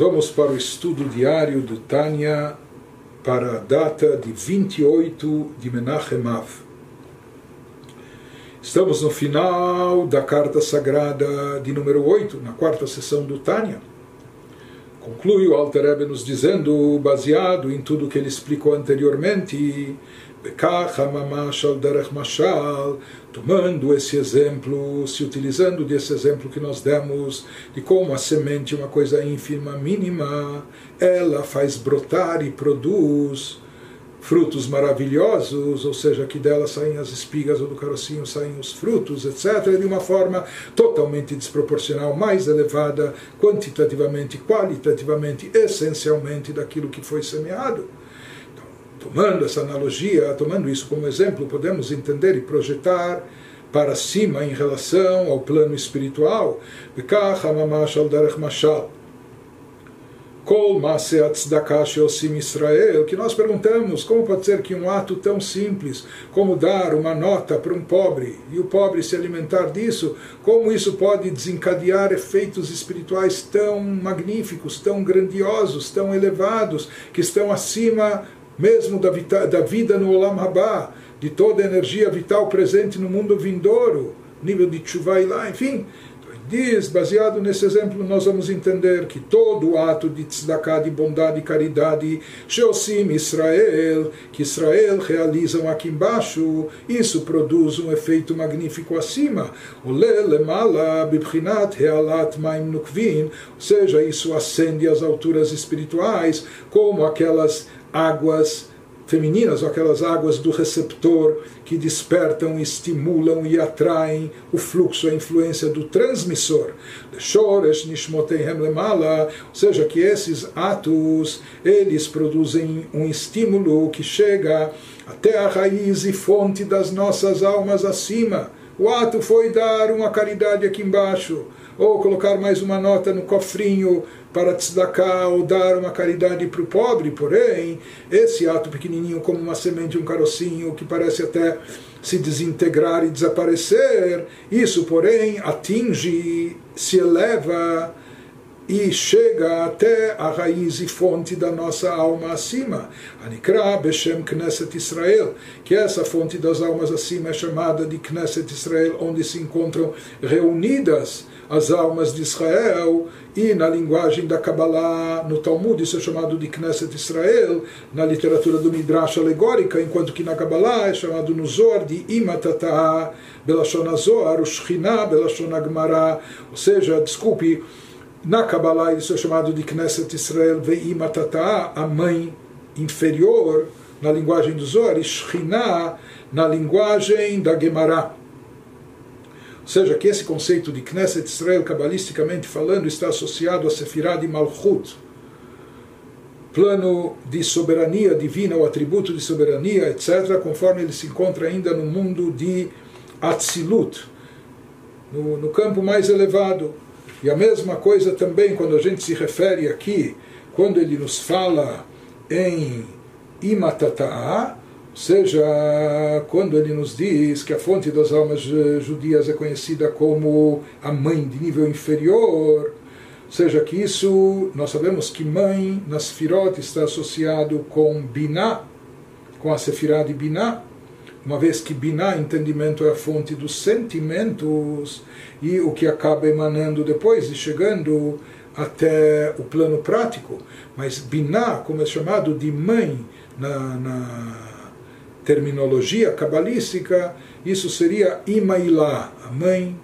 vamos para o estudo diário do Tânia para a data de 28 de Menachem Av. Estamos no final da carta sagrada de número 8, na quarta sessão do Tânia. Conclui o Alter Rebbe nos dizendo, baseado em tudo que ele explicou anteriormente, tomando esse exemplo, se utilizando desse exemplo que nós demos, de como a semente, uma coisa ínfima, mínima, ela faz brotar e produz frutos maravilhosos, ou seja, que dela saem as espigas ou do carocinho saem os frutos, etc., de uma forma totalmente desproporcional, mais elevada, quantitativamente, qualitativamente, essencialmente daquilo que foi semeado. Tomando essa analogia, tomando isso como exemplo, podemos entender e projetar para cima em relação ao plano espiritual. Israel, que nós perguntamos como pode ser que um ato tão simples como dar uma nota para um pobre e o pobre se alimentar disso, como isso pode desencadear efeitos espirituais tão magníficos, tão grandiosos, tão elevados, que estão acima mesmo da, vita, da vida no Olam Rabá, de toda a energia vital presente no mundo vindouro, nível de Tchuvai lá, enfim. Diz, baseado nesse exemplo, nós vamos entender que todo ato de tzedakah, de bondade e caridade, Sheosim Israel, que Israel realizam aqui embaixo, isso produz um efeito magnífico acima. Ou seja, isso acende as alturas espirituais, como aquelas águas femininas, ou aquelas águas do receptor que despertam, estimulam e atraem o fluxo, a influência do transmissor. Ou seja, que esses atos, eles produzem um estímulo que chega até a raiz e fonte das nossas almas acima. O ato foi dar uma caridade aqui embaixo, ou colocar mais uma nota no cofrinho para tzedakah ou dar uma caridade para o pobre, porém, esse ato pequenininho como uma semente, um carocinho, que parece até se desintegrar e desaparecer, isso, porém, atinge, se eleva e chega até a raiz e fonte da nossa alma acima. Anikra Beshem Knesset Israel, que essa fonte das almas acima é chamada de Knesset Israel, onde se encontram reunidas as almas de Israel, e na linguagem da Kabbalah, no Talmud, isso é chamado de Knesset Israel, na literatura do Midrash alegórica, enquanto que na Kabbalah é chamado no Zohar de Imatata, Belashon Azohar, o Belashon ou seja, desculpe, na Kabbalah isso é chamado de Knesset Israel, Veimatata, a mãe inferior, na linguagem do Zohar, e Shechina, na linguagem da Gemara seja, que esse conceito de Knesset Israel, cabalisticamente falando, está associado a Sefirah de Malchut, plano de soberania divina, o atributo de soberania, etc., conforme ele se encontra ainda no mundo de Atzilut, no, no campo mais elevado. E a mesma coisa também quando a gente se refere aqui, quando ele nos fala em Imatata'a, seja, quando ele nos diz que a fonte das almas judias é conhecida como a mãe de nível inferior, seja que isso, nós sabemos que mãe na Sefirot está associado com Binah, com a Sefirah de Binah, uma vez que Binah, entendimento, é a fonte dos sentimentos e o que acaba emanando depois e chegando até o plano prático. Mas Binah, como é chamado de mãe na, na terminologia cabalística, isso seria Imailá, a mãe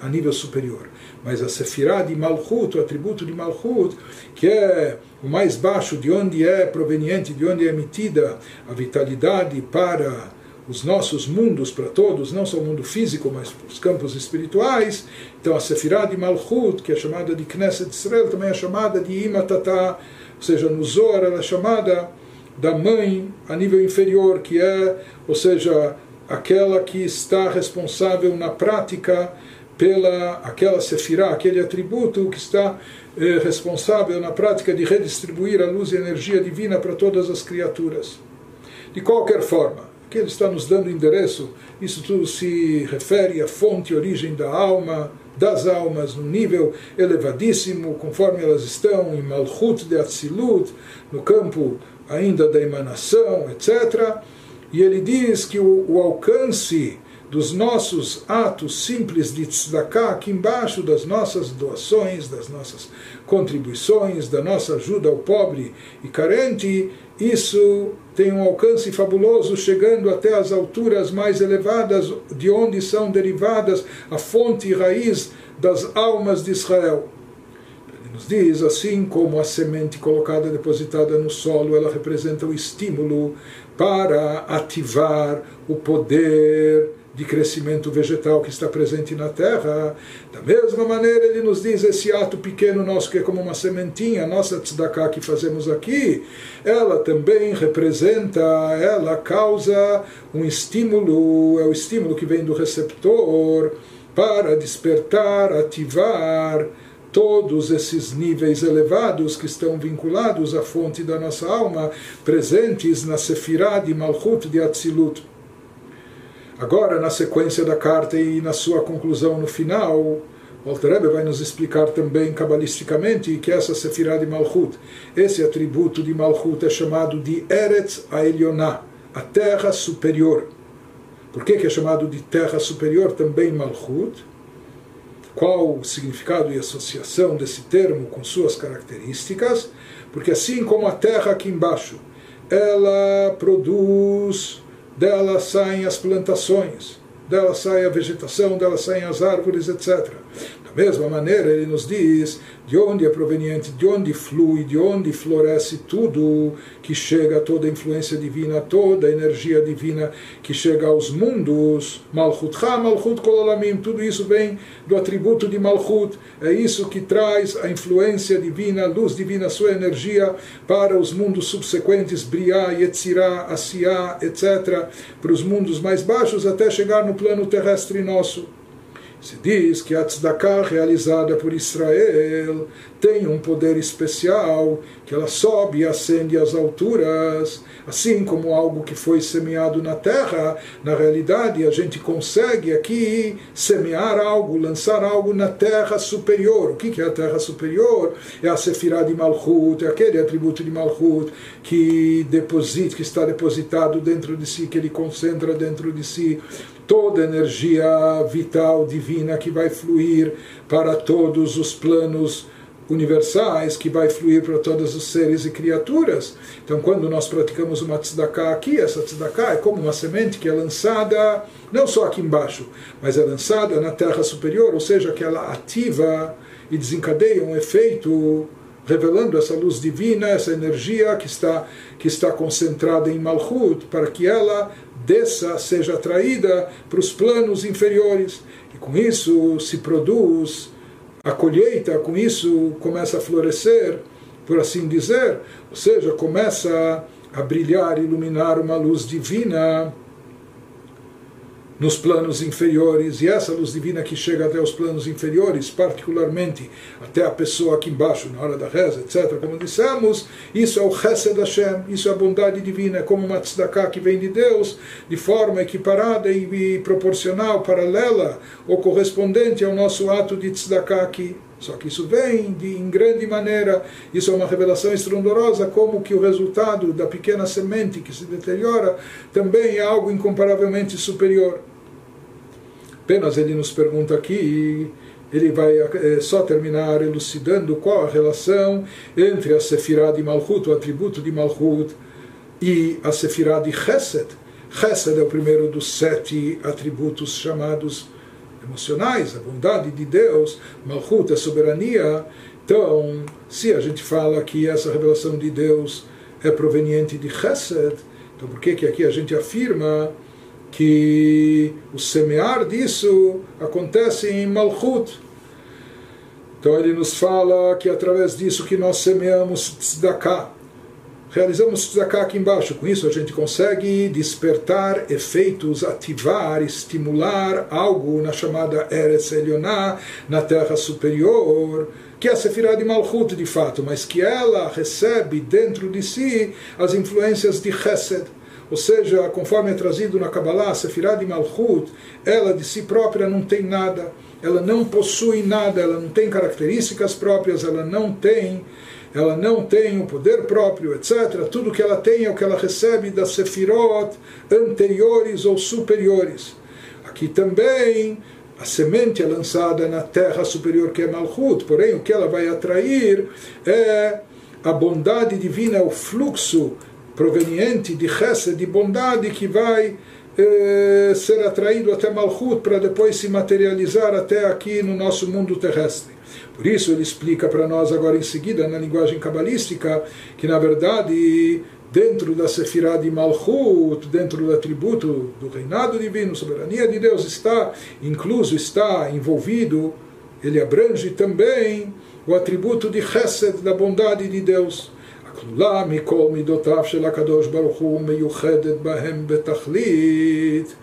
a nível superior. Mas a Sefirah de Malchut, o atributo de Malchut, que é o mais baixo, de onde é proveniente, de onde é emitida a vitalidade para os nossos mundos, para todos, não só o mundo físico, mas os campos espirituais. Então a Sefirah de Malchut, que é chamada de Knesset Israel, também é chamada de Imatata, ou seja, no Zohar ela é chamada da mãe a nível inferior, que é, ou seja, aquela que está responsável na prática pela aquela sefirá, aquele atributo que está eh, responsável na prática de redistribuir a luz e a energia divina para todas as criaturas. De qualquer forma, que ele está nos dando endereço, isso tudo se refere à fonte, origem da alma, das almas, no nível elevadíssimo, conforme elas estão em Malchut de Atzilut, no campo ainda da emanação, etc. E ele diz que o, o alcance dos nossos atos simples de tzedakah, aqui embaixo das nossas doações, das nossas contribuições, da nossa ajuda ao pobre e carente, isso tem um alcance fabuloso, chegando até as alturas mais elevadas, de onde são derivadas a fonte e raiz das almas de Israel. Ele nos diz, assim como a semente colocada, depositada no solo, ela representa o estímulo para ativar o poder de crescimento vegetal que está presente na terra. Da mesma maneira, ele nos diz esse ato pequeno nosso, que é como uma sementinha, nossa tzedakah que fazemos aqui, ela também representa, ela causa um estímulo, é o estímulo que vem do receptor para despertar, ativar todos esses níveis elevados que estão vinculados à fonte da nossa alma, presentes na Sefirah de Malchut de Atzilut. Agora, na sequência da carta e na sua conclusão no final, Walter Rebbe vai nos explicar também cabalisticamente que essa Sefirah de Malchut, esse atributo de Malchut é chamado de Eretz Aelionah, a terra superior. Por que, que é chamado de terra superior também Malchut? Qual o significado e associação desse termo com suas características? Porque assim como a terra aqui embaixo, ela produz dela saem as plantações, dela sai a vegetação, dela saem as árvores, etc. Da mesma maneira, ele nos diz de onde é proveniente, de onde flui, de onde floresce tudo que chega toda a influência divina, toda a energia divina que chega aos mundos. Malchut Ha, Malchut Kololamim, tudo isso vem do atributo de Malchut. É isso que traz a influência divina, a luz divina, a sua energia para os mundos subsequentes, Briá, Yetzirah, Asiá, etc., para os mundos mais baixos até chegar no plano terrestre nosso. Se diz que a tzedakah realizada por Israel tem um poder especial, que ela sobe e ascende às alturas, assim como algo que foi semeado na terra, na realidade a gente consegue aqui semear algo, lançar algo na terra superior. O que é a terra superior? É a Sefirah de Malchut, é aquele atributo de Malchut que deposita, que está depositado dentro de si, que ele concentra dentro de si toda a energia vital divina que vai fluir para todos os planos universais, que vai fluir para todos os seres e criaturas. Então, quando nós praticamos uma tzedakah aqui, essa tzedakah é como uma semente que é lançada, não só aqui embaixo, mas é lançada na terra superior, ou seja, que ela ativa e desencadeia um efeito revelando essa luz divina, essa energia que está, que está concentrada em Malchut, para que ela desça, seja atraída para os planos inferiores. E com isso se produz a colheita, com isso começa a florescer, por assim dizer, ou seja, começa a brilhar, iluminar uma luz divina nos planos inferiores, e essa luz divina que chega até os planos inferiores, particularmente até a pessoa aqui embaixo, na hora da reza, etc., como dissemos, isso é o Chesed Hashem, isso é a bondade divina, é como uma tzedakah que vem de Deus, de forma equiparada e proporcional, paralela ou correspondente ao nosso ato de tzedakah aqui. Só que isso vem de, em grande maneira, isso é uma revelação estrondosa, como que o resultado da pequena semente que se deteriora também é algo incomparavelmente superior. Apenas ele nos pergunta aqui, ele vai é, só terminar elucidando qual a relação entre a Sefirah de Malchut, o atributo de Malchut, e a Sefirah de Chesed. Chesed é o primeiro dos sete atributos chamados emocionais, a bondade de Deus, Malchut, a soberania. Então, se a gente fala que essa revelação de Deus é proveniente de Chesed, então por que, que aqui a gente afirma que o semear disso acontece em Malchut. Então ele nos fala que através disso que nós semeamos tzedakah. Realizamos tzedakah aqui embaixo. Com isso a gente consegue despertar efeitos, ativar, estimular algo na chamada Eretz Elioná, na terra superior, que é a Sefirah de Malchut de fato, mas que ela recebe dentro de si as influências de Chesed ou seja, conforme é trazido na Kabbalah, Sefirah de Malchut, ela de si própria não tem nada. ela não possui nada, ela não tem características próprias, ela não tem ela não tem o poder próprio, etc. Tudo que ela tem é o que ela recebe das sefirot anteriores ou superiores. Aqui também a semente é lançada na terra superior que é Malchut, porém o que ela vai atrair é a bondade divina, é o fluxo proveniente de Chesed, de bondade que vai eh, ser atraído até Malchut para depois se materializar até aqui no nosso mundo terrestre. Por isso ele explica para nós agora em seguida, na linguagem cabalística, que na verdade dentro da Sefirah de Malchut, dentro do atributo do reinado divino, soberania de Deus, está incluso, está envolvido, ele abrange também o atributo de Chesed, da bondade de Deus. הכלולה מכל מידותיו של הקדוש ברוך הוא מיוחדת בהם בתכלית.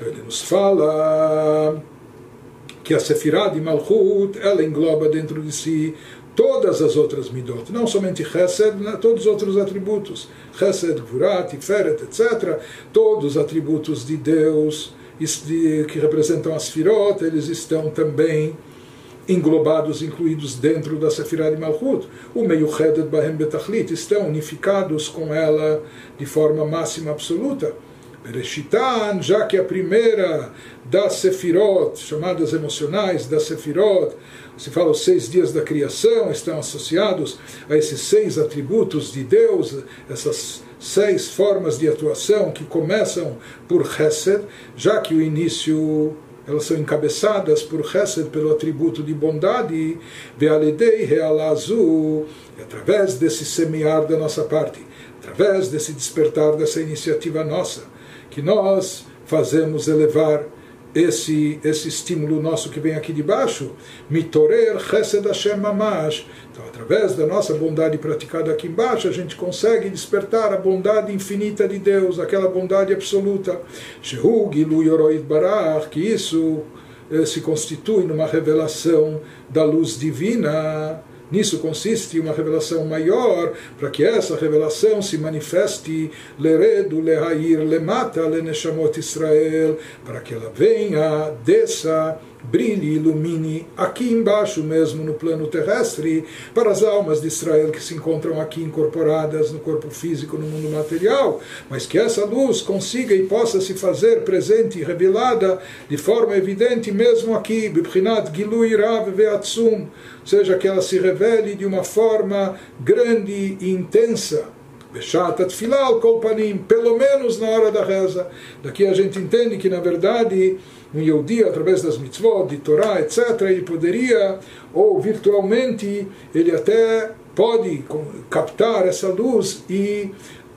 Então ele nos fala que a Sefirah de Malchut, ela engloba dentro de si todas as outras midot, não somente Chesed, né, todos os outros atributos, Chesed, Gurat, Tiferet, etc., todos os atributos de Deus que representam as Firot, eles estão também englobados, incluídos dentro da Sefirah de Malchut. O meio Chedet Bahem Betachlit estão unificados com ela de forma máxima absoluta. Bereshitan, já que a primeira das Sefirot, chamadas emocionais das Sefirot, se fala os seis dias da criação, estão associados a esses seis atributos de Deus, essas seis formas de atuação que começam por Chesed, já que o início elas são encabeçadas por Chesed, pelo atributo de bondade, Vealedei Realazu, e através desse semear da nossa parte, através desse despertar dessa iniciativa nossa, que nós fazemos elevar esse, esse estímulo nosso que vem aqui de baixo, mitorer chesed Hashem mamash. Então, através da nossa bondade praticada aqui embaixo, a gente consegue despertar a bondade infinita de Deus, aquela bondade absoluta. Shehu gilu yoroid barach, que isso eh, se constitui numa revelação da luz divina. Nisso consiste uma revelação maior, para que essa revelação se manifeste leredo, lehair, lemata, leneshamot Israel, para que ela venha, desça brilhe, ilumine aqui embaixo mesmo no plano terrestre para as almas de Israel que se encontram aqui incorporadas no corpo físico, no mundo material, mas que essa luz consiga e possa se fazer presente e revelada de forma evidente mesmo aqui, Bibchinat Gilui Rav Veatsum, seja, que ela se revele de uma forma grande e intensa. Beshat Tfilal Kolpanim, pelo menos na hora da reza. Daqui a gente entende que, na verdade, um Yehudi, através das mitzvot, de Torá, etc., ele poderia, ou virtualmente, ele até pode captar essa luz e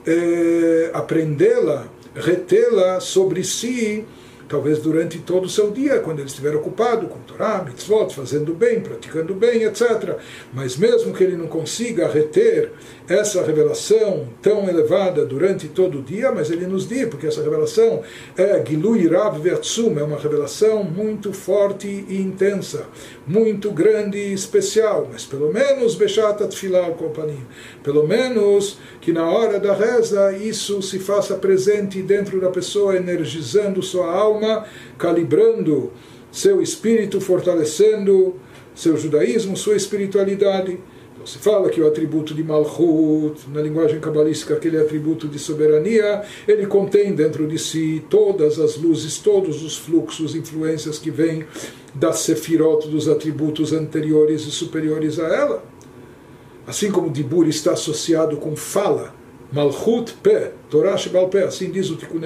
eh, aprendê-la, retê-la sobre si talvez durante todo o seu dia, quando ele estiver ocupado com Torá, mitzvot, fazendo bem, praticando bem, etc. Mas mesmo que ele não consiga reter essa revelação tão elevada durante todo o dia, mas ele nos diz, porque essa revelação é Gilui Rav Vertsum, é uma revelação muito forte e intensa, muito grande e especial, mas pelo menos Beshat Atfilah companhia, pelo menos que na hora da reza isso se faça presente dentro da pessoa, energizando sua alma, calibrando seu espírito, fortalecendo seu judaísmo, sua espiritualidade. Então se fala que o atributo de Malchut, na linguagem cabalística, aquele atributo de soberania, ele contém dentro de si todas as luzes, todos os fluxos, influências que vêm da Sefirot, dos atributos anteriores e superiores a ela. Assim como Dibur está associado com fala, Malchut Pé, Torah Shebal assim diz o Tikkun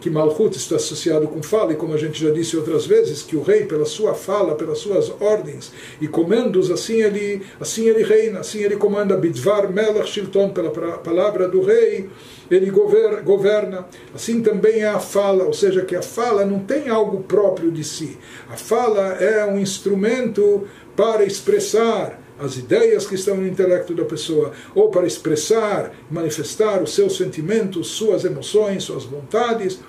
que Malchut está associado com fala, e como a gente já disse outras vezes, que o rei, pela sua fala, pelas suas ordens e comandos, assim ele, assim ele reina, assim ele comanda, Bidvar Melech Shilton, pela palavra do rei, ele governa. Assim também é a fala, ou seja, que a fala não tem algo próprio de si. A fala é um instrumento para expressar as ideias que estão no intelecto da pessoa, ou para expressar, manifestar os seus sentimentos, suas emoções, suas vontades.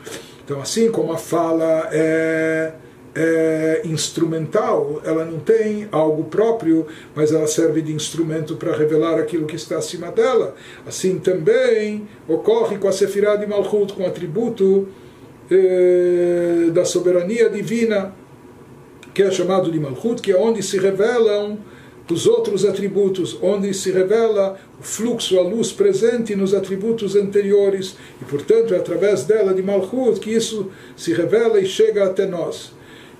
Então, assim como a fala é, é instrumental, ela não tem algo próprio, mas ela serve de instrumento para revelar aquilo que está acima dela. Assim também ocorre com a Sefirah de Malchut, com o atributo eh, da soberania divina que é chamado de Malchut, que é onde se revelam os outros atributos, onde se revela o fluxo, a luz presente nos atributos anteriores, e portanto é através dela, de Malchut, que isso se revela e chega até nós.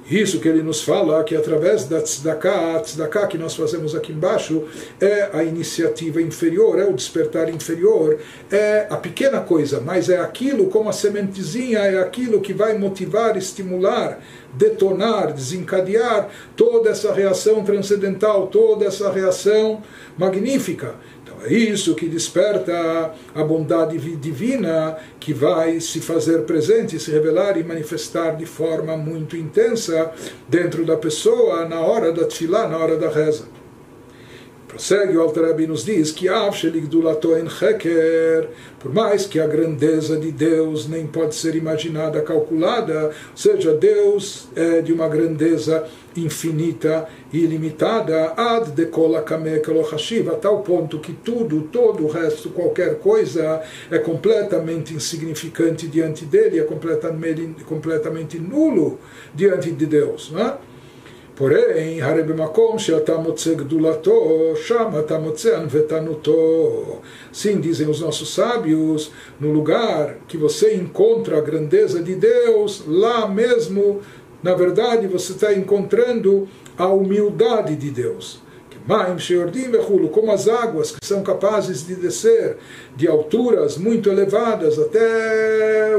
Isso que ele nos fala, que através da tzedakah, a tzedakah que nós fazemos aqui embaixo, é a iniciativa inferior, é o despertar inferior, é a pequena coisa, mas é aquilo como a sementezinha, é aquilo que vai motivar, estimular, detonar, desencadear toda essa reação transcendental, toda essa reação magnífica. É isso que desperta a bondade divina que vai se fazer presente, se revelar e manifestar de forma muito intensa dentro da pessoa na hora da tefilá, na hora da reza. Prossegue o Alter nos diz que por mais que a grandeza de Deus nem pode ser imaginada, calculada, ou seja, Deus é de uma grandeza infinita e ilimitada, ad dekola a tal ponto que tudo, todo o resto, qualquer coisa, é completamente insignificante diante dele, é completamente, completamente nulo diante de Deus. Não é? porém, Harebemakom Sheatamotse Gdulato, Shamatamotse Anvetanuto. Sim, dizem os nossos sábios, no lugar que você encontra a grandeza de Deus, lá mesmo, na verdade, você está encontrando a humildade de Deus. Como as águas que são capazes de descer de alturas muito elevadas até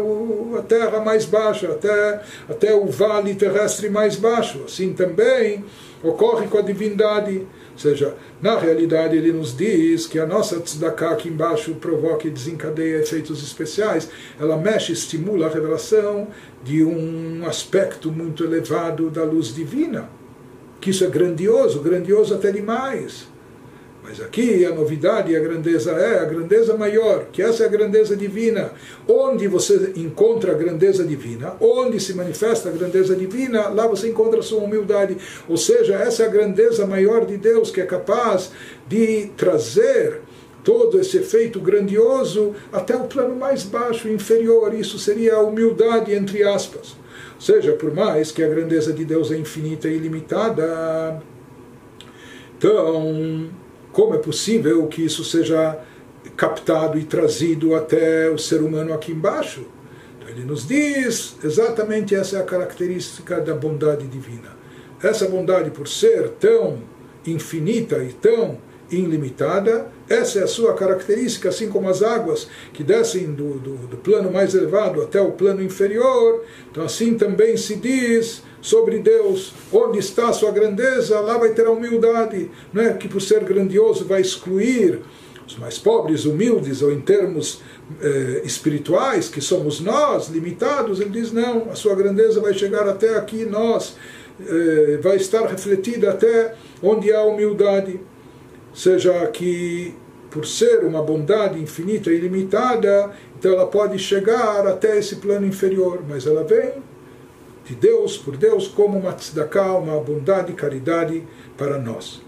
a terra mais baixa, até, até o vale terrestre mais baixo. Assim também ocorre com a divindade. Ou seja, na realidade ele nos diz que a nossa tzedakah aqui embaixo provoca e desencadeia efeitos especiais. Ela mexe, estimula a revelação de um aspecto muito elevado da luz divina que isso é grandioso, grandioso até demais. Mas aqui a novidade e a grandeza é a grandeza maior, que essa é a grandeza divina. Onde você encontra a grandeza divina, onde se manifesta a grandeza divina, lá você encontra a sua humildade. Ou seja, essa é a grandeza maior de Deus, que é capaz de trazer todo esse efeito grandioso até o plano mais baixo, inferior. Isso seria a humildade, entre aspas. Seja, por mais que a grandeza de Deus é infinita e ilimitada, então, como é possível que isso seja captado e trazido até o ser humano aqui embaixo? Então, ele nos diz exatamente essa é a característica da bondade divina. Essa bondade, por ser tão infinita e tão ilimitada. Essa é a sua característica, assim como as águas que descem do, do, do, plano mais elevado até o plano inferior. Então, assim também se diz sobre Deus: onde está a sua grandeza, lá vai ter a humildade. Não é que por ser grandioso vai excluir os mais pobres, humildes, ou em termos eh, espirituais, que somos nós, limitados. Ele diz: não, a sua grandeza vai chegar até aqui, nós. Eh, vai estar refletida até onde há humildade seja que por ser uma bondade infinita e ilimitada, então ela pode chegar até esse plano inferior, mas ela vem de Deus, por Deus, como uma tzedakah, uma bondade e caridade para nós.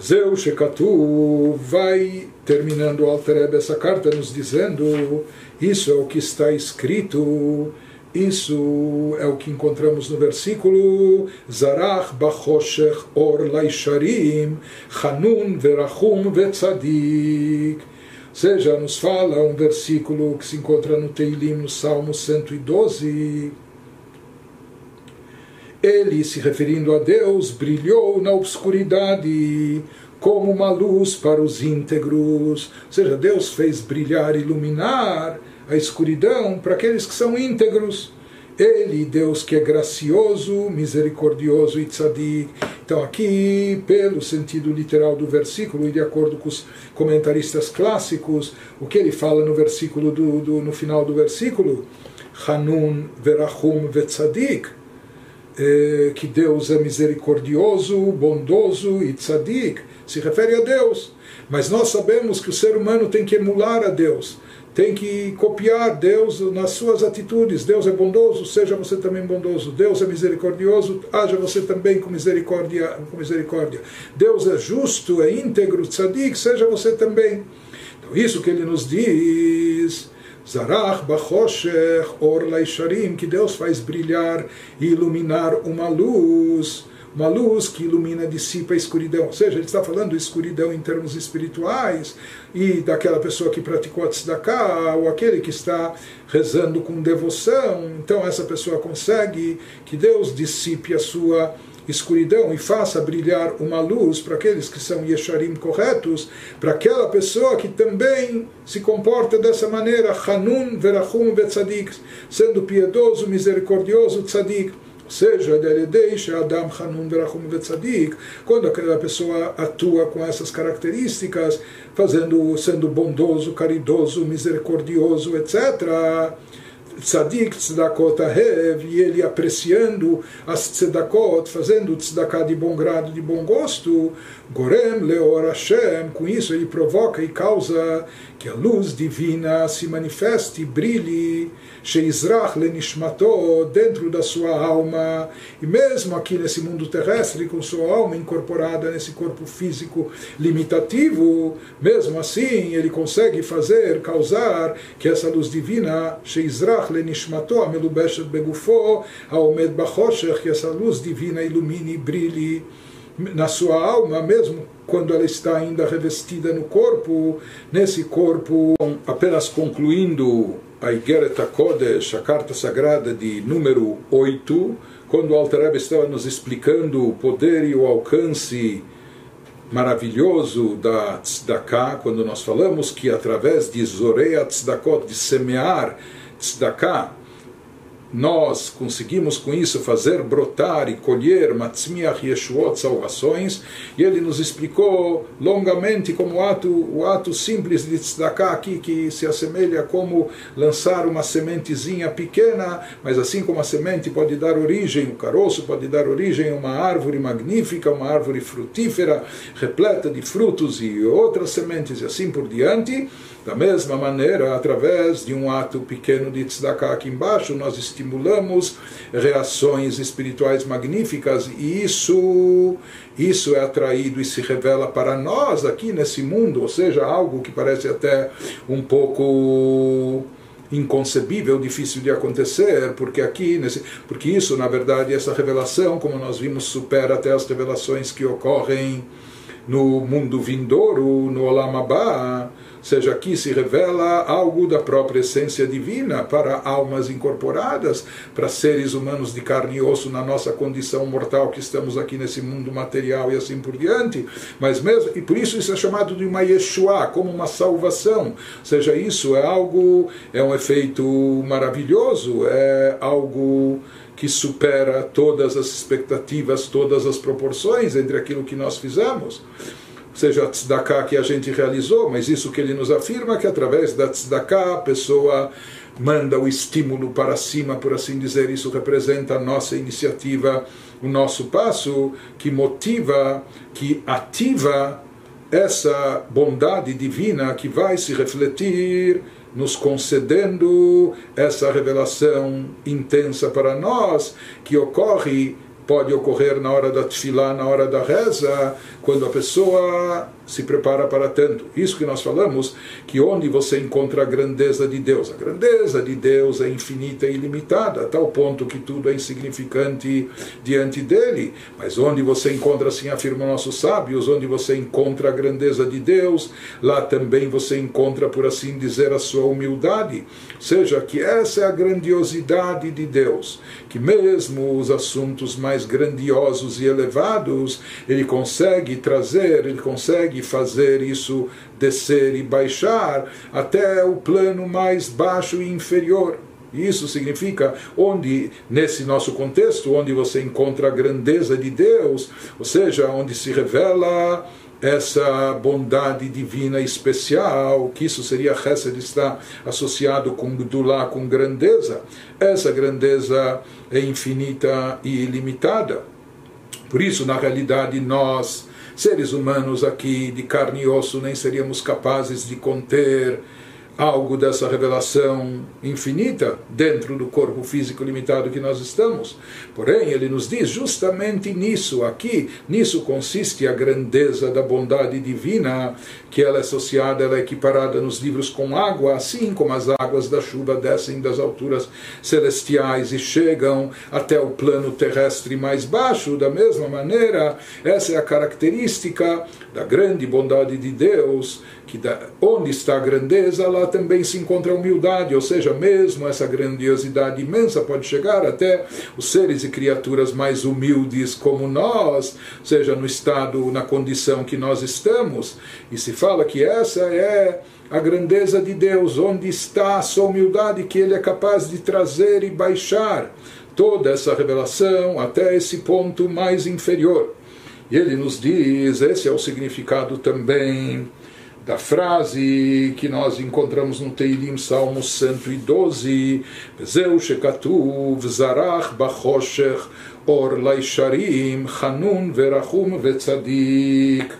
Zeu Shekatu vai terminando o Alter essa carta nos dizendo isso é o que está escrito isso é o que encontramos no versículo Zarach bachoshech or laisharim Hanun verachum vetzadik. Ou seja, nos fala um versículo que se encontra no Teilim, no Salmo 112. Ele, se referindo a Deus, brilhou na obscuridade como uma luz para os íntegros. Ou seja, Deus fez brilhar, iluminar a escuridão para aqueles que são íntegros. Ele, Deus que é gracioso, misericordioso e tzadik. Então, aqui, pelo sentido literal do versículo, e de acordo com os comentaristas clássicos, o que ele fala no versículo do, do no final do versículo, Hanun verachum vetzadik, é, que Deus é misericordioso, bondoso e tzadik, se refere a Deus. Mas nós sabemos que o ser humano tem que emular a Deus tem que copiar Deus nas suas atitudes. Deus é bondoso, seja você também bondoso. Deus é misericordioso, haja você também com misericórdia. Com misericórdia. Deus é justo, é íntegro, tzadik, seja você também. Então, isso que ele nos diz, Zarach Bachoshech Or Laisharim, que Deus faz brilhar e iluminar uma luz uma luz que ilumina, dissipa a escuridão. Ou seja, ele está falando de escuridão em termos espirituais e daquela pessoa que praticou tzedakah, ou aquele que está rezando com devoção. Então, essa pessoa consegue que Deus dissipe a sua escuridão e faça brilhar uma luz para aqueles que são yesharim corretos, para aquela pessoa que também se comporta dessa maneira, Hanun verachum betzadik, sendo piedoso, misericordioso, tzadik seja de Adam Hanun Verachum Vetzadik, quando aquela pessoa atua com essas características, fazendo, sendo bondoso, caridoso, misericordioso, etc tzadik tzedakot ahev, e ele apreciando as tzedakot, fazendo tzedakah de bom grado, de bom gosto, gorem leor Hashem, com isso ele provoca e causa que a luz divina se manifeste, brilhe, sheizrach lenishmato, dentro da sua alma, e mesmo aqui nesse mundo terrestre, com sua alma incorporada nesse corpo físico limitativo, mesmo assim ele consegue fazer, causar que essa luz divina, sheizrach lenishmato, amelubeshet begufo, aomed bachoshech, que essa luz divina ilumine e brilhe na sua alma, mesmo quando ela está ainda revestida no corpo, nesse corpo, apenas concluindo a Igeret Kodesh, a carta sagrada de número 8, quando o Alter estava nos explicando o poder e o alcance maravilhoso da tzedakah, quando nós falamos que através de Zoreia tzedakot, de semear tzedakah, nós conseguimos com isso fazer brotar e colher Matzmiach Yeshuot, salvações, e ele nos explicou longamente como ato, o ato simples de tzedakah aqui, que se assemelha como lançar uma sementezinha pequena, mas assim como a semente pode dar origem, o caroço pode dar origem a uma árvore magnífica, uma árvore frutífera, repleta de frutos e outras sementes e assim por diante, da mesma maneira, através de um ato pequeno de tzedakah aqui embaixo, nós reações espirituais magníficas e isso, isso é atraído e se revela para nós aqui nesse mundo, ou seja, algo que parece até um pouco inconcebível, difícil de acontecer, porque aqui, nesse, porque isso, na verdade, essa revelação, como nós vimos, supera até as revelações que ocorrem no mundo vindouro, no Olam Seja, aqui se revela algo da própria essência divina para almas incorporadas, para seres humanos de carne e osso na nossa condição mortal que estamos aqui nesse mundo material e assim por diante. Mas mesmo e por isso isso é chamado de uma Yeshua, como uma salvação. seja, isso é algo, é um efeito maravilhoso, é algo que supera todas as expectativas, todas as proporções entre aquilo que nós fizemos seja a tzedakah que a gente realizou, mas isso que ele nos afirma que através da tzedakah a pessoa manda o estímulo para cima, por assim dizer, isso representa a nossa iniciativa, o nosso passo que motiva, que ativa essa bondade divina que vai se refletir nos concedendo essa revelação intensa para nós que ocorre pode ocorrer na hora da tefilá, na hora da reza, quando a pessoa se prepara para tanto. Isso que nós falamos, que onde você encontra a grandeza de Deus. A grandeza de Deus é infinita e ilimitada, a tal ponto que tudo é insignificante diante dele. Mas onde você encontra, assim afirmam nossos sábios, onde você encontra a grandeza de Deus, lá também você encontra, por assim dizer, a sua humildade. Ou seja, que essa é a grandiosidade de Deus, que mesmo os assuntos mais grandiosos e elevados, ele consegue trazer, ele consegue fazer isso descer e baixar até o plano mais baixo e inferior. Isso significa onde, nesse nosso contexto, onde você encontra a grandeza de Deus, ou seja, onde se revela essa bondade divina especial, que isso seria Hesed está associado com Gdulá, com grandeza. Essa grandeza é infinita e ilimitada. Por isso, na realidade, nós seres humanos aqui de carne e osso nem seríamos capazes de conter algo dessa revelação infinita dentro do corpo físico limitado que nós estamos. Porém, ele nos diz justamente nisso, aqui, nisso consiste a grandeza da bondade divina, que ela é associada, ela é equiparada nos livros com água, assim como as águas da chuva descem das alturas celestiais e chegam até o plano terrestre mais baixo, da mesma maneira, essa é a característica da grande bondade de Deus que da, onde está a grandeza, lá também se encontra a humildade, ou seja, mesmo essa grandiosidade imensa pode chegar até os seres e criaturas mais humildes como nós, seja no estado, na condição que nós estamos, e se fala que essa é a grandeza de Deus, onde está a sua humildade que Ele é capaz de trazer e baixar toda essa revelação até esse ponto mais inferior. E ele nos diz, esse é o significado também da frase que nós encontramos no Teilim, Salmo 112, Zeu shekatuv zarach bachoshech or laisharim chanun verachum vetzadik.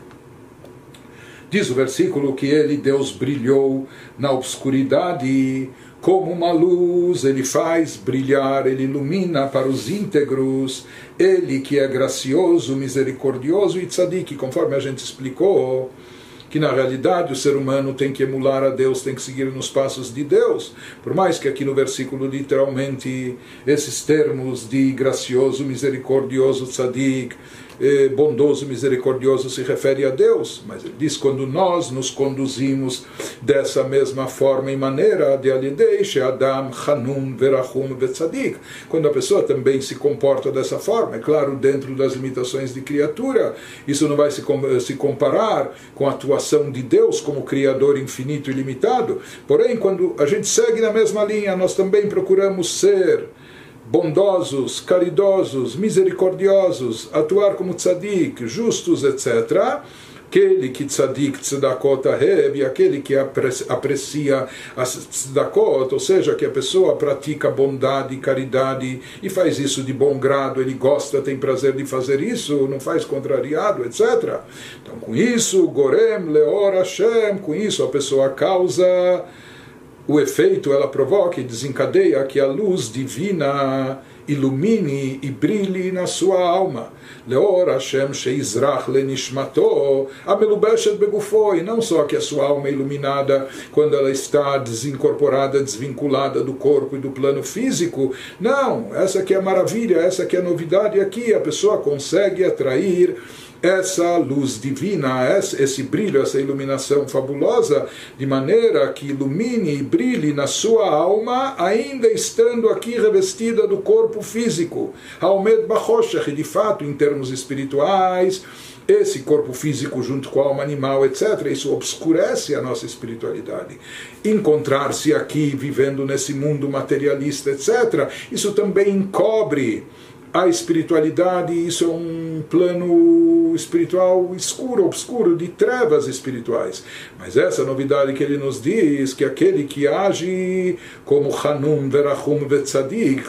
Diz o versículo que ele, Deus, brilhou na obscuridade como uma luz, ele faz brilhar, ele ilumina para os íntegros, ele que é gracioso, misericordioso e tzadik, conforme a gente explicou que na realidade o ser humano tem que emular a Deus, tem que seguir nos passos de Deus. Por mais que aqui no versículo literalmente esses termos de gracioso, misericordioso, tzadik, bondoso, misericordioso se refere a Deus, mas ele diz quando nós nos conduzimos dessa mesma forma e maneira de alideixe Adam, Hanun, Verachum, Vetzadik, quando a pessoa também se comporta dessa forma, é claro, dentro das limitações de criatura, isso não vai se, se comparar com a atuação de Deus como Criador infinito e limitado, porém, quando a gente segue na mesma linha, nós também procuramos ser bondosos, caridosos, misericordiosos, atuar como tzadik, justos, etc. Aquele que tzadik tzedakot ahev, aquele que aprecia as tzedakot, ou seja, que a pessoa pratica bondade, caridade e faz isso de bom grado, ele gosta, tem prazer de fazer isso, não faz contrariado, etc. Então, com isso, Gorem, Leor, Hashem, com isso a pessoa causa o efeito ela provoca e desencadeia que a luz divina ilumine e brilhe na sua alma. Leor Hashem sheizrach lenishmato amelubeshet begufo e não só que a sua alma é iluminada quando ela está desincorporada, desvinculada do corpo e do plano físico. Não, essa que é a maravilha, essa que é a novidade aqui. A pessoa consegue atrair essa luz divina, esse brilho, essa iluminação fabulosa, de maneira que ilumine e brilhe na sua alma, ainda estando aqui revestida do corpo físico. Haomed Bachoshech, de fato, em termos espirituais, esse corpo físico junto com a alma animal, etc., isso obscurece a nossa espiritualidade. Encontrar-se aqui, vivendo nesse mundo materialista, etc., isso também encobre a espiritualidade, isso é um plano espiritual escuro, obscuro, de trevas espirituais. Mas essa novidade que ele nos diz, que aquele que age como Hanum, Verachum, Vetzadik,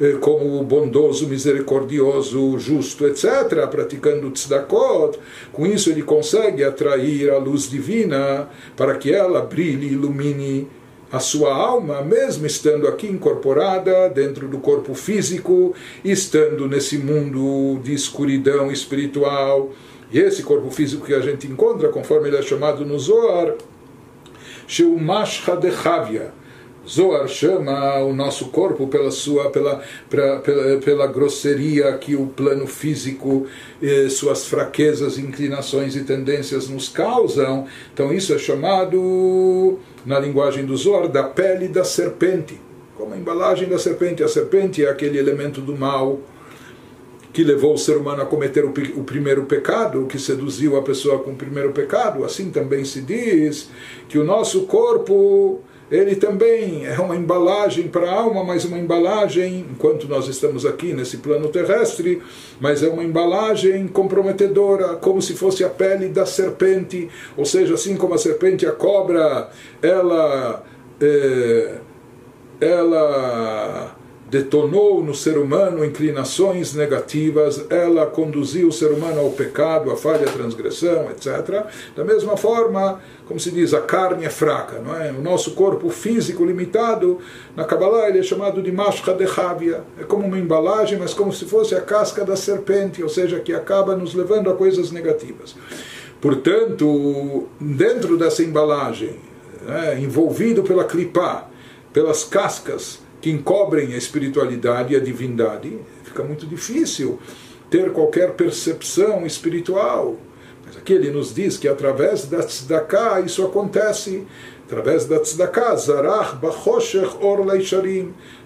eh, como bondoso, misericordioso, justo, etc., praticando tzedakot, com isso ele consegue atrair a luz divina para que ela brilhe, ilumine a sua alma, mesmo estando aqui incorporada dentro do corpo físico, estando nesse mundo de escuridão espiritual. E esse corpo físico que a gente encontra, conforme ele é chamado no Zohar, Sheumashcha de Chavia. Zohar chama o nosso corpo pela sua pela, pela, pela, pela grosseria que o plano físico, eh, suas fraquezas, inclinações e tendências nos causam. Então isso é chamado na linguagem do Zohar, da pele da serpente. Como a embalagem da serpente. A serpente é aquele elemento do mal que levou o ser humano a cometer o, o primeiro pecado, que seduziu a pessoa com o primeiro pecado. Assim também se diz que o nosso corpo ele também é uma embalagem para a alma, mas uma embalagem, enquanto nós estamos aqui nesse plano terrestre, mas é uma embalagem comprometedora, como se fosse a pele da serpente, ou seja, assim como a serpente, a cobra, ela. É, ela detonou no ser humano inclinações negativas, ela conduziu o ser humano ao pecado, à falha, à transgressão, etc. Da mesma forma, como se diz, a carne é fraca, não é? O nosso corpo físico limitado, na Kabbalah ele é chamado de mashka de Havia. É como uma embalagem, mas como se fosse a casca da serpente, ou seja, que acaba nos levando a coisas negativas. Portanto, dentro dessa embalagem, é, envolvido pela clipá, pelas cascas, que encobrem a espiritualidade e a divindade, fica muito difícil ter qualquer percepção espiritual. Mas aqui ele nos diz que através da tzedakah isso acontece, através da tzedakah,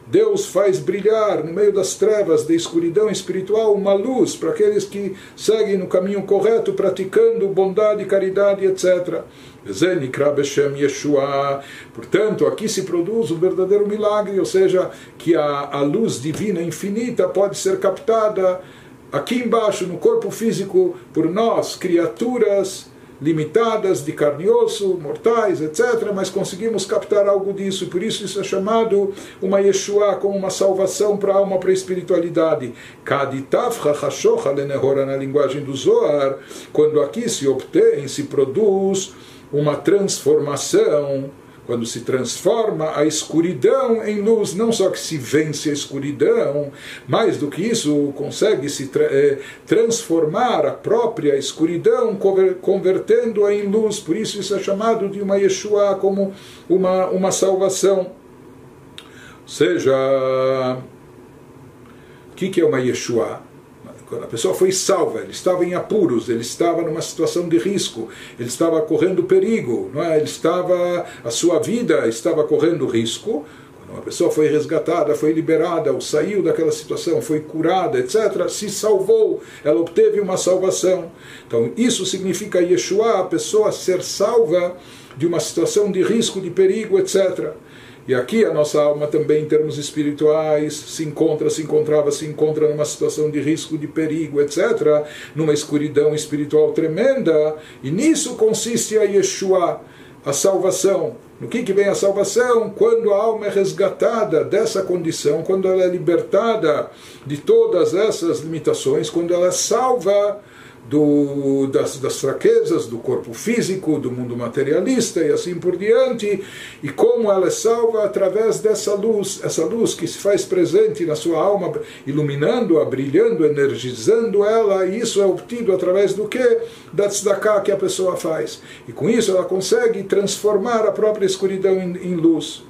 Deus faz brilhar no meio das trevas, da escuridão espiritual, uma luz para aqueles que seguem no caminho correto, praticando bondade, caridade, etc. Portanto, aqui se produz o verdadeiro milagre, ou seja, que a, a luz divina infinita pode ser captada aqui embaixo, no corpo físico, por nós, criaturas limitadas de carne e osso, mortais, etc., mas conseguimos captar algo disso, por isso isso é chamado uma Yeshua, como uma salvação para a alma, para a espiritualidade. na linguagem do Zohar, quando aqui se obtém, se produz uma transformação, quando se transforma a escuridão em luz, não só que se vence a escuridão, mais do que isso, consegue se tra eh, transformar a própria escuridão, convertendo-a em luz. Por isso, isso é chamado de uma Yeshua, como uma, uma salvação. Ou seja, o que, que é uma Yeshua? Quando a pessoa foi salva, ele estava em apuros, ele estava numa situação de risco, ele estava correndo perigo, não é? ele estava, a sua vida estava correndo risco. Quando uma pessoa foi resgatada, foi liberada, ou saiu daquela situação, foi curada, etc., se salvou, ela obteve uma salvação. Então, isso significa Yeshua, a pessoa ser salva de uma situação de risco, de perigo, etc. E aqui a nossa alma também, em termos espirituais, se encontra, se encontrava, se encontra numa situação de risco, de perigo, etc., numa escuridão espiritual tremenda, e nisso consiste a Yeshua, a salvação. No que, que vem a salvação? Quando a alma é resgatada dessa condição, quando ela é libertada de todas essas limitações, quando ela é salva do, das, das fraquezas do corpo físico, do mundo materialista e assim por diante, e como ela é salva através dessa luz, essa luz que se faz presente na sua alma, iluminando-a, brilhando, energizando ela, e isso é obtido através do que? Da tzedakah que a pessoa faz. E com isso ela consegue transformar a própria escuridão em, em luz.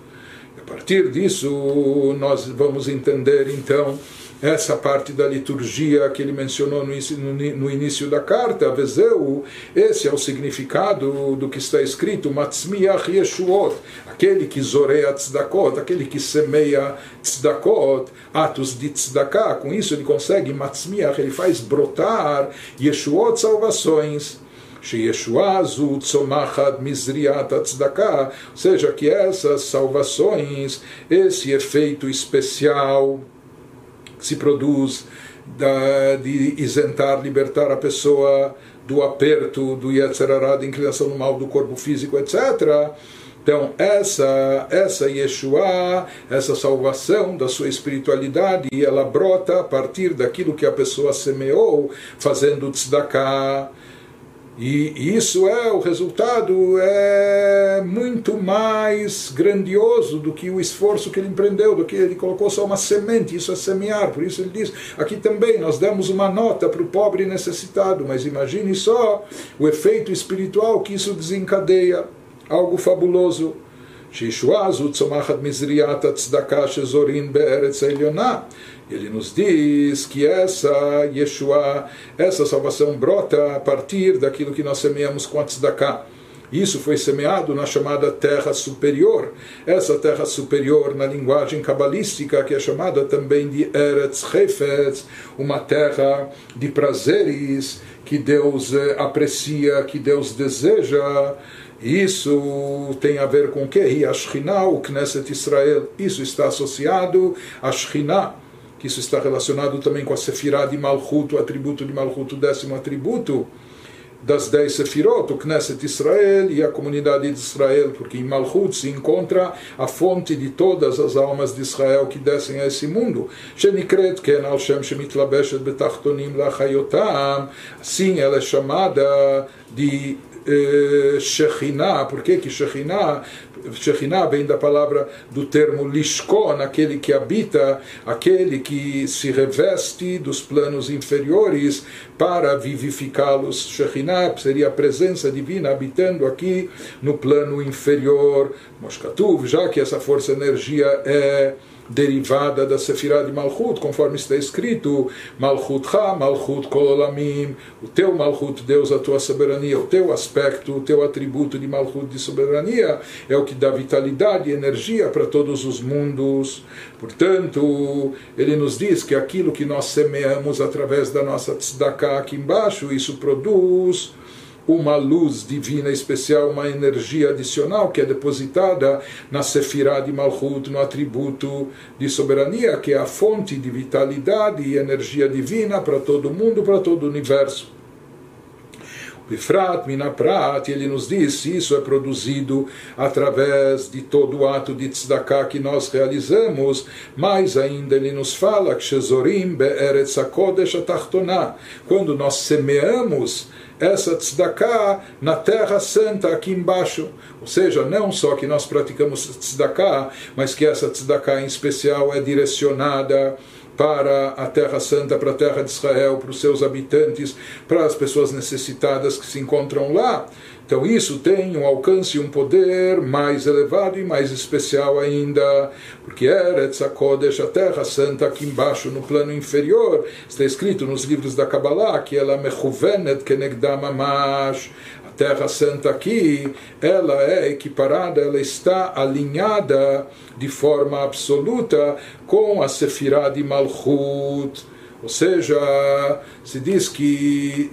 A partir disso, nós vamos entender então essa parte da liturgia que ele mencionou no, início da carta, Vezeu, esse é o significado do que está escrito, Matzmiach Yeshuot, aquele que zoreia tzedakot, aquele que semeia tzedakot, atos de tzedakah, com isso ele consegue, Matzmiach, ele faz brotar Yeshuot, salvações. Ou seja, que essas salvações, esse efeito especial, se produz da, de isentar, libertar a pessoa do aperto, do Yetzerará, da inclinação no mal do corpo físico, etc. Então, essa, essa Yeshua, essa salvação da sua espiritualidade, ela brota a partir daquilo que a pessoa semeou, fazendo tzedakah, e isso é, o resultado é muito mais grandioso do que o esforço que ele empreendeu, do que ele colocou só uma semente, isso é semear. Por isso ele diz, aqui também nós demos uma nota para o pobre necessitado, mas imagine só o efeito espiritual que isso desencadeia, algo fabuloso. Ele nos diz que essa Yeshua, essa salvação brota a partir daquilo que nós semeamos com a tzedakah. Isso foi semeado na chamada terra superior. Essa terra superior, na linguagem cabalística, que é chamada também de Eretz Hefetz, uma terra de prazeres que Deus eh, aprecia, que Deus deseja. Isso tem a ver com o que? E o Knesset Israel. Isso está associado a Shekhinah que isso está relacionado também com a Sefirah de Malchut, o atributo de Malchut, o décimo atributo, das dez Sefirot, o Knesset Israel e a comunidade de Israel, porque em Malchut se encontra a fonte de todas as almas de Israel que descem a esse mundo. Betachtonim. Assim ela é chamada de eh, Shekhinah, por que que Shekhinah, Shekhinah vem da palavra do termo Lishkon, aquele que habita, aquele que se reveste dos planos inferiores para vivificá-los. Shekhinah seria a presença divina habitando aqui no plano inferior. Moshkatuv, já que essa força energia é derivada da Sefirah de Malchut, conforme está escrito, Malchut Ha, Malchut Kololamim, o teu Malchut, Deus, a tua soberania, o teu aspecto, o teu atributo de Malchut de soberania é o que dá vitalidade e energia para todos os mundos. Portanto, ele nos diz que aquilo que nós semeamos através da nossa tzedakah aqui embaixo, isso produz uma luz divina especial, uma energia adicional que é depositada na Sefirah de Malchut, no atributo de soberania, que é a fonte de vitalidade e energia divina para todo mundo, para todo o universo. Bifrat Minaprat, ele nos diz isso é produzido através de todo o ato de tzedakah que nós realizamos, mais ainda ele nos fala que quando nós semeamos essa tzedakah na terra santa aqui embaixo. Ou seja, não só que nós praticamos tzedakah, mas que essa tzedakah em especial é direcionada para a Terra Santa, para a Terra de Israel, para os seus habitantes, para as pessoas necessitadas que se encontram lá. Então isso tem um alcance e um poder mais elevado e mais especial ainda, porque Eretz HaKodesh, a Terra Santa, aqui embaixo, no plano inferior, está escrito nos livros da Kabbalah que ela mechuvenet kenegdam amash, a Terra Santa aqui, ela é equiparada, ela está alinhada de forma absoluta com a Sefirah de Malchut, ou seja, se diz que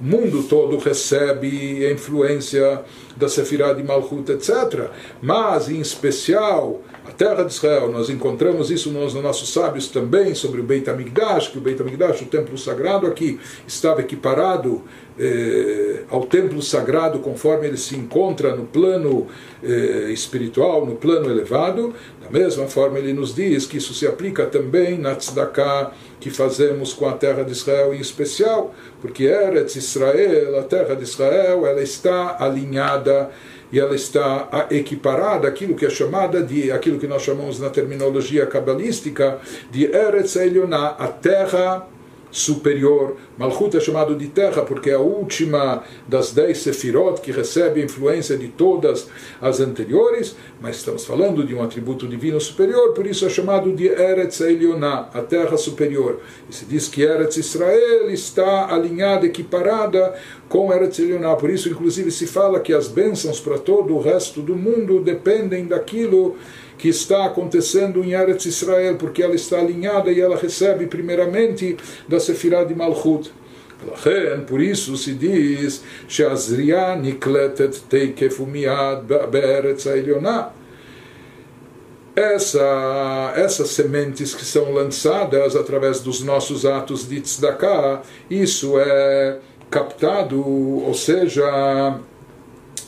mundo todo recebe a influência da Sefirah de Malchut, etc. Mas, em especial, a terra de Israel, nós encontramos isso nos nossos sábios também, sobre o Beit HaMikdash, que o Beit HaMikdash, o templo sagrado aqui, estava equiparado eh, ao templo sagrado conforme ele se encontra no plano eh, espiritual, no plano elevado. Da mesma forma, ele nos diz que isso se aplica também na tzedakah que fazemos com a terra de Israel em especial, porque Eretz Israel, a terra de Israel, ela está alinhada e ela está equiparada aquilo que é chamada de aquilo que nós chamamos na terminologia cabalística de Eretz Elionah, a terra superior. Malchut é chamado de terra porque é a última das dez sefirot que recebe a influência de todas as anteriores, mas estamos falando de um atributo divino superior, por isso é chamado de Eretz Elionah, a terra superior. E se diz que Eretz Israel está alinhada, equiparada com Eretz Elionah, por isso inclusive se fala que as bênçãos para todo o resto do mundo dependem daquilo que está acontecendo em Eretz Israel, porque ela está alinhada e ela recebe primeiramente da Sefirah de Malchut. por isso se diz שהזריעה נקלטת תקף ומיד בארץ העליונה. Essa, essas sementes que são lançadas através dos nossos atos de tzedakah, isso é captado, ou seja,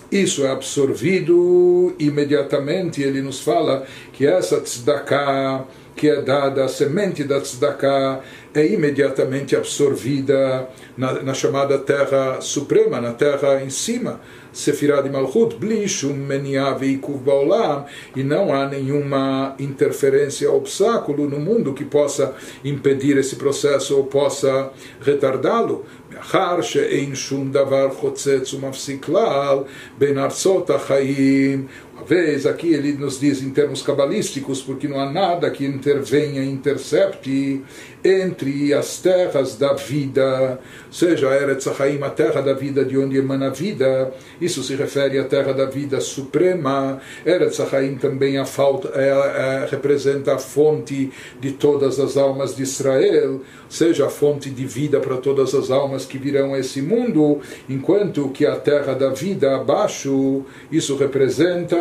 isso é absorvido imediatamente. Ele nos fala que essa tzedakah que é dada, a semente da tzedakah, é imediatamente absorvida na, na, chamada terra suprema, na terra em cima, Sefirah de Malchut, Blishum Meniah Veikuv Baolam, e não há nenhuma interferência, obstáculo no mundo que possa impedir esse processo ou possa retardá-lo. מאחר שאין שום דבר חוצץ ומפסיק כלל בין ארצות החיים vez aqui ele nos diz em termos cabalísticos, porque não há nada que intervenha, intercepte entre as terras da vida, seja Eretz Haim, a terra da vida de onde emana a vida, isso se refere à terra da vida suprema. Eretz Haim também a falta, é, é, representa a fonte de todas as almas de Israel, seja a fonte de vida para todas as almas que virão a esse mundo, enquanto que a terra da vida abaixo, isso representa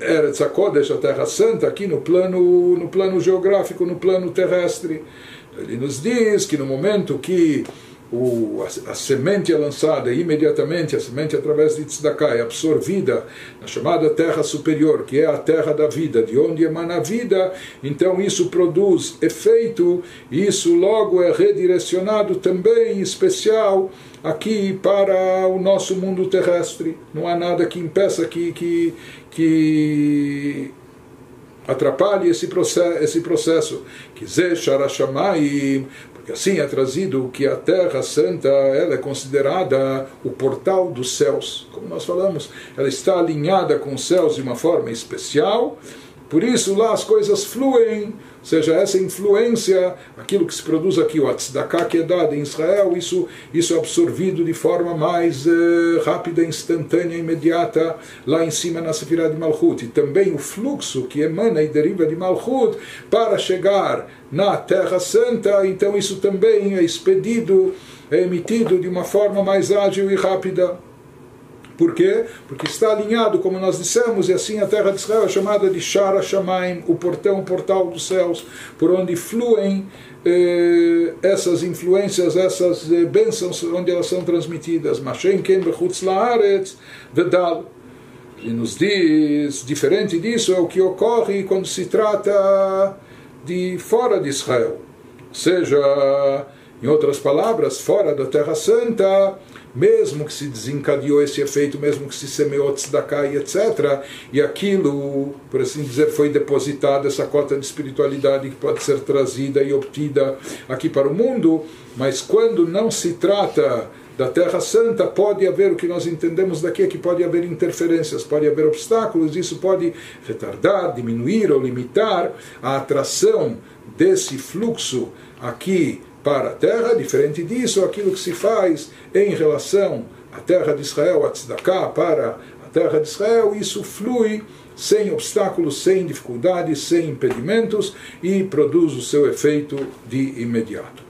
Eretz HaKodesh, a Terra Santa, aqui no plano, no plano geográfico, no plano terrestre. Ele nos diz que no momento que o, a, a, semente é lançada e imediatamente a semente através de tzedakah é absorvida na chamada terra superior, que é a terra da vida, de onde emana a vida, então isso produz efeito e isso logo é redirecionado também, em especial, aqui para o nosso mundo terrestre. Não há nada que impeça que, que, que atrapalhe esse processo, esse processo. Quiser porque assim é trazido que a Terra Santa ela é considerada o portal dos céus. Como nós falamos, ela está alinhada com os céus de uma forma especial. Por isso lá as coisas fluem seja, essa influência, aquilo que se produz aqui, o tzedakah que é dado em Israel, isso, isso é absorvido de forma mais eh, rápida, instantânea, imediata, lá em cima na Sefirah de Malchut. E também o fluxo que emana e deriva de Malchut para chegar na Terra Santa, então isso também é expedido, é emitido de uma forma mais ágil e rápida. Por quê? Porque está alinhado, como nós dissemos, e assim a terra de Israel é chamada de Shara Shamaim, o portão, o portal dos céus, por onde fluem eh, essas influências, essas eh, bênçãos, onde elas são transmitidas. Mashem Ken Bechutz Laaretz Vedal. E nos diz, diferente disso, é o que ocorre quando se trata de fora de Israel. Seja, em outras palavras, fora da Terra Santa, mesmo que se desencadeou esse efeito, mesmo que se semeou tzedakah e etc., e aquilo, por assim dizer, foi depositada, essa cota de espiritualidade que pode ser trazida e obtida aqui para o mundo, mas quando não se trata da Terra Santa, pode haver, o que nós entendemos daqui é que pode haver interferências, pode haver obstáculos, isso pode retardar, diminuir ou limitar a atração desse fluxo aqui para a terra, diferente disso, aquilo que se faz em relação à terra de Israel, a tzedakah, para a terra de Israel, isso flui sem obstáculos, sem dificuldades, sem impedimentos e produz o seu efeito de imediato.